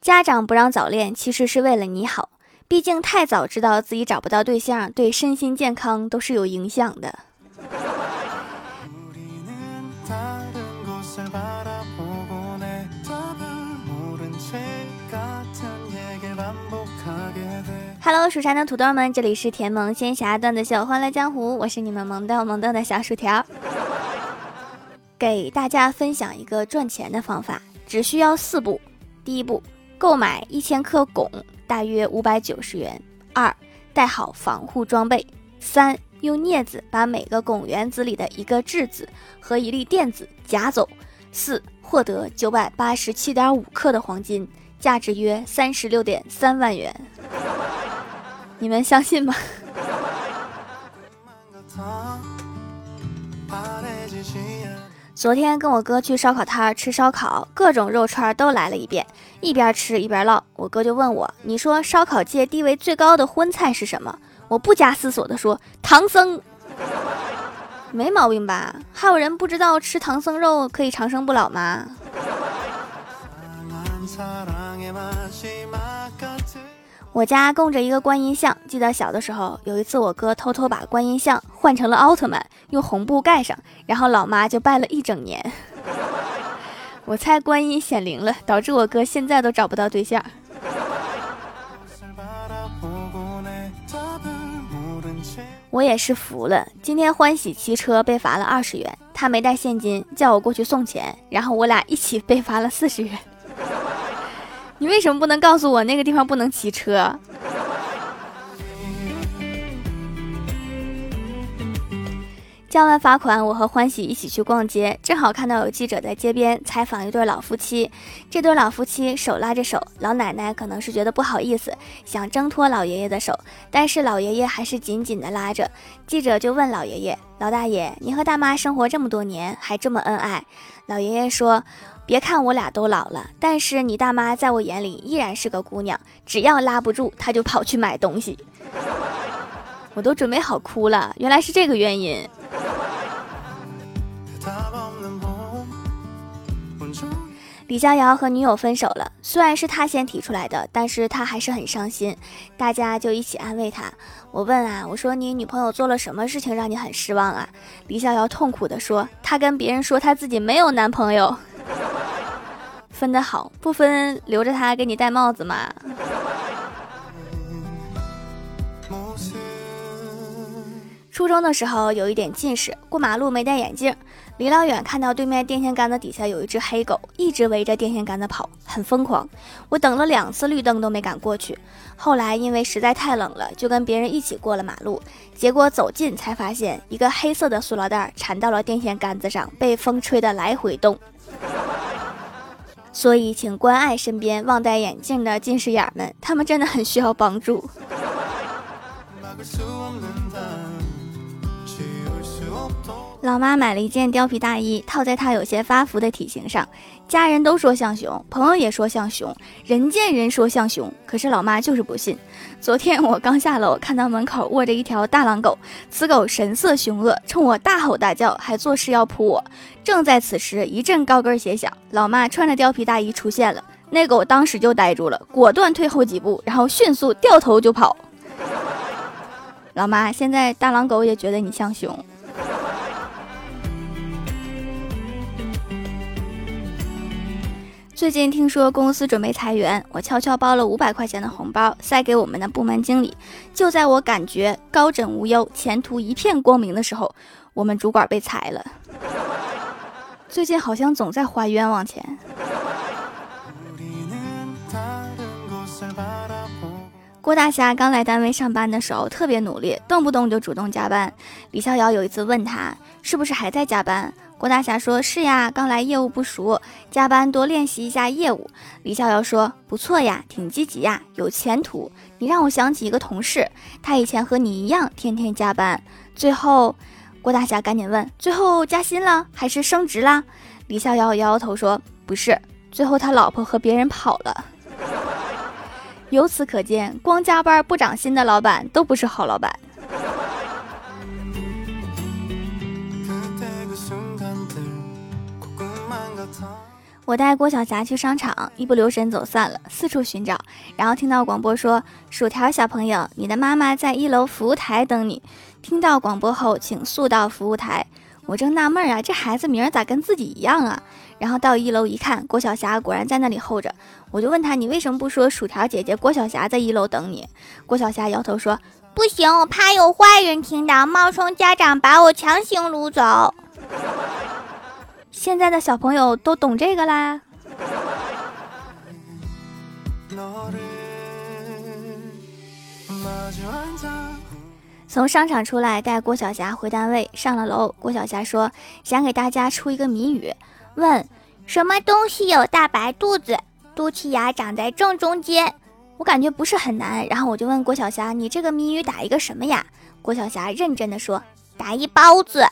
家长不让早恋，其实是为了你好。毕竟太早知道自己找不到对象，对身心健康都是有影响的。Hello，蜀山的土豆们，这里是甜萌仙侠段子秀《欢乐江湖》，我是你们萌豆萌豆的小薯条，给大家分享一个赚钱的方法，只需要四步。第一步，购买一千克汞，大约五百九十元；二，带好防护装备；三，用镊子把每个汞原子里的一个质子和一粒电子夹走；四，获得九百八十七点五克的黄金，价值约三十六点三万元。你们相信吗？昨天跟我哥去烧烤摊吃烧烤，各种肉串都来了一遍，一边吃一边唠。我哥就问我：“你说烧烤界地位最高的荤菜是什么？”我不加思索的说：“唐僧。”没毛病吧？还有人不知道吃唐僧肉可以长生不老吗？我家供着一个观音像，记得小的时候，有一次我哥偷偷把观音像换成了奥特曼，用红布盖上，然后老妈就拜了一整年。我猜观音显灵了，导致我哥现在都找不到对象。我也是服了，今天欢喜骑车被罚了二十元，他没带现金，叫我过去送钱，然后我俩一起被罚了四十元。你为什么不能告诉我那个地方不能骑车？交完罚款，我和欢喜一起去逛街，正好看到有记者在街边采访一对老夫妻。这对老夫妻手拉着手，老奶奶可能是觉得不好意思，想挣脱老爷爷的手，但是老爷爷还是紧紧的拉着。记者就问老爷爷：“老大爷，你和大妈生活这么多年，还这么恩爱？”老爷爷说。别看我俩都老了，但是你大妈在我眼里依然是个姑娘。只要拉不住，她就跑去买东西。我都准备好哭了，原来是这个原因。李逍遥和女友分手了，虽然是他先提出来的，但是他还是很伤心。大家就一起安慰他。我问啊，我说你女朋友做了什么事情让你很失望啊？李逍遥痛苦地说，他跟别人说他自己没有男朋友。分的好，不分留着他给你戴帽子吗？初中的时候有一点近视，过马路没戴眼镜，离老远看到对面电线杆子底下有一只黑狗，一直围着电线杆子跑，很疯狂。我等了两次绿灯都没敢过去，后来因为实在太冷了，就跟别人一起过了马路。结果走近才发现，一个黑色的塑料袋缠到了电线杆子上，被风吹得来回动。所以，请关爱身边忘戴眼镜的近视眼们，他们真的很需要帮助。老妈买了一件貂皮大衣，套在她有些发福的体型上，家人都说像熊，朋友也说像熊，人见人说像熊，可是老妈就是不信。昨天我刚下楼，看到门口卧着一条大狼狗，此狗神色凶恶，冲我大吼大叫，还作势要扑我。正在此时，一阵高跟鞋响，老妈穿着貂皮大衣出现了，那狗当时就呆住了，果断退后几步，然后迅速掉头就跑。老妈，现在大狼狗也觉得你像熊。最近听说公司准备裁员，我悄悄包了五百块钱的红包塞给我们的部门经理。就在我感觉高枕无忧、前途一片光明的时候，我们主管被裁了。最近好像总在花冤枉钱。郭大侠刚来单位上班的时候特别努力，动不动就主动加班。李逍遥有一次问他是不是还在加班。郭大侠说：“是呀，刚来业务不熟，加班多练习一下业务。”李逍遥说：“不错呀，挺积极呀，有前途。你让我想起一个同事，他以前和你一样，天天加班。最后，郭大侠赶紧问：最后加薪了还是升职啦？”李逍遥摇摇头说：“不是，最后他老婆和别人跑了。”由此可见，光加班不涨薪的老板都不是好老板。我带郭晓霞去商场，一不留神走散了，四处寻找，然后听到广播说：“薯条小朋友，你的妈妈在一楼服务台等你。”听到广播后，请速到服务台。我正纳闷啊，这孩子名儿咋跟自己一样啊？然后到一楼一看，郭晓霞果然在那里候着。我就问他：“你为什么不说薯条姐姐郭晓霞在一楼等你？”郭晓霞摇头说：“不行，我怕有坏人听到，冒充家长把我强行掳走。”现在的小朋友都懂这个啦。从商场出来，带郭晓霞回单位，上了楼，郭晓霞说想给大家出一个谜语，问什么东西有大白肚子，肚脐眼长在正中间。我感觉不是很难，然后我就问郭晓霞，你这个谜语打一个什么呀？郭晓霞认真的说，打一包子。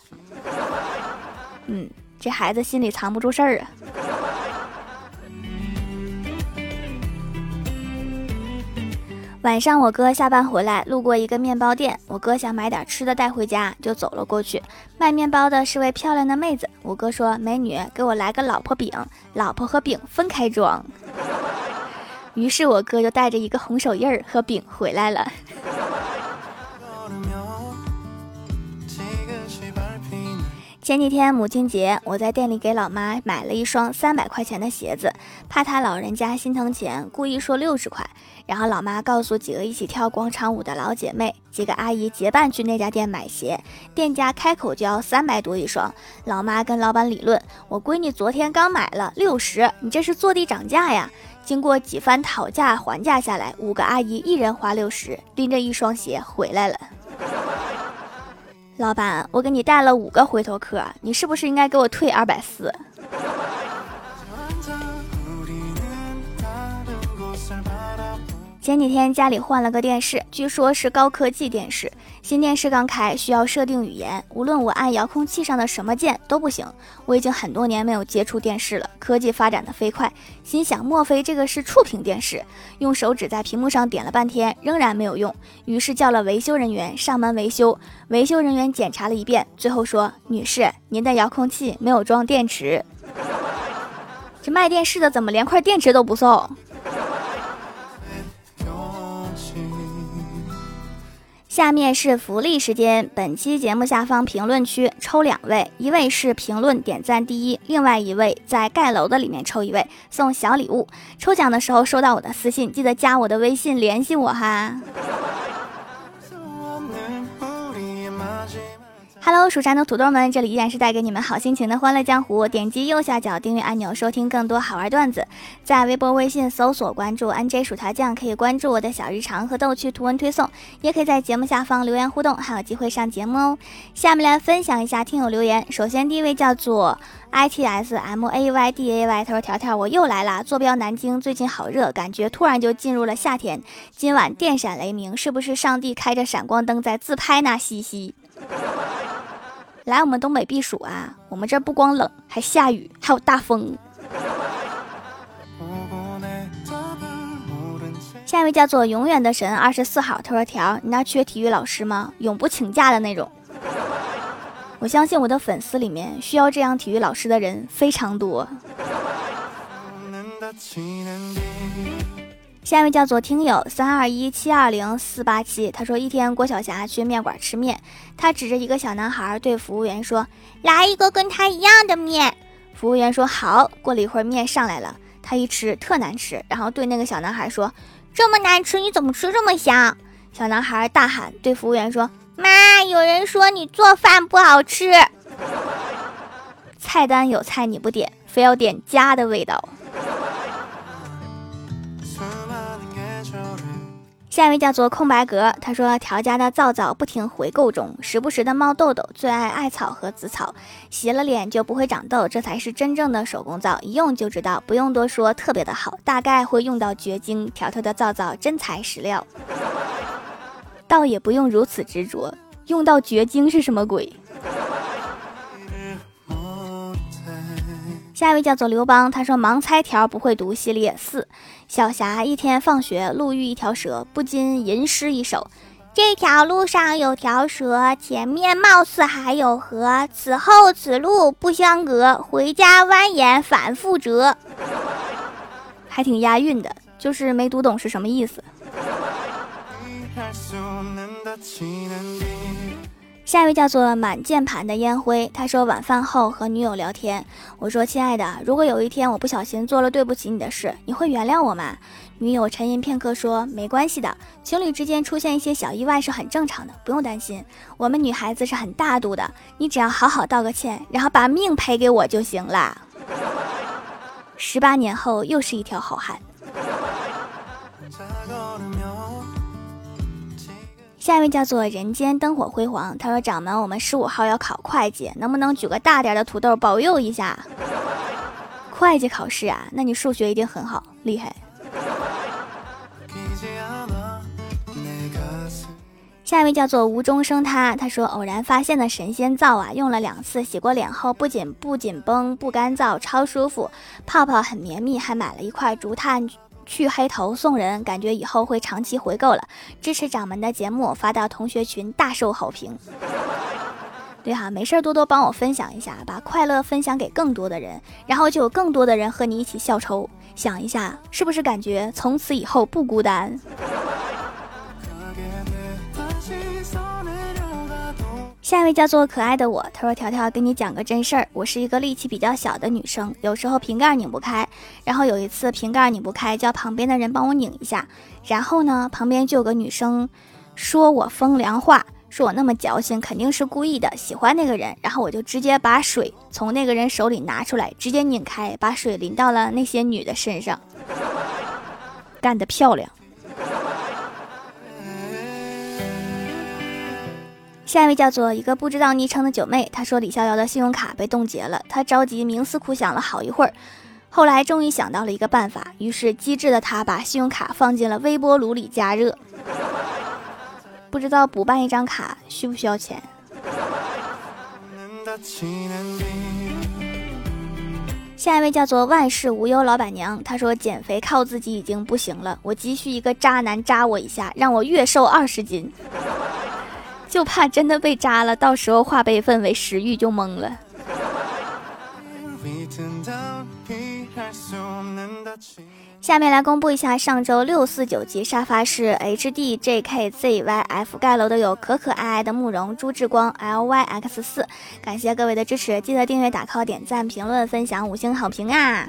嗯。这孩子心里藏不住事儿啊！晚上我哥下班回来，路过一个面包店，我哥想买点吃的带回家，就走了过去。卖面包的是位漂亮的妹子，我哥说：“美女，给我来个老婆饼，老婆和饼分开装。”于是我哥就带着一个红手印儿和饼回来了。前几天母亲节，我在店里给老妈买了一双三百块钱的鞋子，怕她老人家心疼钱，故意说六十块。然后老妈告诉几个一起跳广场舞的老姐妹，几个阿姨结伴去那家店买鞋，店家开口就要三百多一双。老妈跟老板理论：“我闺女昨天刚买了六十，你这是坐地涨价呀！”经过几番讨价还价下来，五个阿姨一人花六十，拎着一双鞋回来了。老板，我给你带了五个回头客，你是不是应该给我退二百四？前几天家里换了个电视，据说是高科技电视。新电视刚开，需要设定语言，无论我按遥控器上的什么键都不行。我已经很多年没有接触电视了，科技发展的飞快，心想莫非这个是触屏电视？用手指在屏幕上点了半天，仍然没有用，于是叫了维修人员上门维修。维修人员检查了一遍，最后说：“女士，您的遥控器没有装电池。”这卖电视的怎么连块电池都不送？下面是福利时间，本期节目下方评论区抽两位，一位是评论点赞第一，另外一位在盖楼的里面抽一位送小礼物。抽奖的时候收到我的私信，记得加我的微信联系我哈。Hello，蜀山的土豆们，这里依然是带给你们好心情的欢乐江湖。点击右下角订阅按钮，收听更多好玩段子。在微博、微信搜索关注 NJ 薯条酱，可以关注我的小日常和逗趣图文推送，也可以在节目下方留言互动，还有机会上节目哦。下面来分享一下听友留言。首先第一位叫做 I T S M A Y D A Y，他说条条我又来啦，坐标南京，最近好热，感觉突然就进入了夏天。今晚电闪雷鸣，是不是上帝开着闪光灯在自拍呢？嘻嘻。来我们东北避暑啊！我们这不光冷，还下雨，还有大风。下一位叫做永远的神二十四号，他说：“条，你那缺体育老师吗？永不请假的那种。”我相信我的粉丝里面需要这样体育老师的人非常多。下一位叫做听友三二一七二零四八七，他说一天郭晓霞去面馆吃面，他指着一个小男孩对服务员说：“来一个跟他一样的面。”服务员说：“好。”过了一会儿面上来了，他一吃特难吃，然后对那个小男孩说：“这么难吃，你怎么吃这么香？”小男孩大喊对服务员说：“妈，有人说你做饭不好吃。” 菜单有菜你不点，非要点家的味道。下一位叫做空白格，他说条家的皂皂不停回购中，时不时的冒痘痘，最爱艾草和紫草，洗了脸就不会长痘，这才是真正的手工皂，一用就知道，不用多说，特别的好，大概会用到绝经。条条的皂皂真材实料，倒也不用如此执着，用到绝经是什么鬼？下一位叫做刘邦，他说盲猜条不会读系列四。小霞一天放学路遇一条蛇，不禁吟诗一首：这条路上有条蛇，前面貌似还有河，此后此路不相隔，回家蜿蜒反复折。还挺押韵的，就是没读懂是什么意思。下一位叫做满键盘的烟灰，他说晚饭后和女友聊天，我说亲爱的，如果有一天我不小心做了对不起你的事，你会原谅我吗？女友沉吟片刻说没关系的，情侣之间出现一些小意外是很正常的，不用担心。我们女孩子是很大度的，你只要好好道个歉，然后把命赔给我就行了。十八年后又是一条好汉。下一位叫做人间灯火辉煌，他说：“掌门，我们十五号要考会计，能不能举个大点的土豆保佑一下？” 会计考试啊？那你数学一定很好，厉害。下一位叫做无中生他，他说：“偶然发现的神仙皂啊，用了两次，洗过脸后不仅不紧绷、不干燥，超舒服，泡泡很绵密，还买了一块竹炭。”去黑头送人，感觉以后会长期回购了。支持掌门的节目发到同学群，大受好评。对哈，没事多多帮我分享一下，把快乐分享给更多的人，然后就有更多的人和你一起笑抽。想一下，是不是感觉从此以后不孤单？下一位叫做可爱的我，他说：“条条，跟你讲个真事儿，我是一个力气比较小的女生，有时候瓶盖拧不开，然后有一次瓶盖拧不开，叫旁边的人帮我拧一下，然后呢，旁边就有个女生说我风凉话，说我那么矫情，肯定是故意的，喜欢那个人，然后我就直接把水从那个人手里拿出来，直接拧开，把水淋到了那些女的身上，干得漂亮。”下一位叫做一个不知道昵称的九妹，她说李逍遥的信用卡被冻结了，她着急冥思苦想了好一会儿，后来终于想到了一个办法，于是机智的她把信用卡放进了微波炉里加热。不知道补办一张卡需不需要钱？下一位叫做万事无忧老板娘，她说减肥靠自己已经不行了，我急需一个渣男扎我一下，让我月瘦二十斤。就怕真的被扎了，到时候化悲愤为食欲就懵了。下面来公布一下上周六四九级沙发是 H D J K Z Y F 盖楼的有可可爱爱的慕容朱志光 L Y X 四，感谢各位的支持，记得订阅、打 call、点赞、评论、分享、五星好评啊！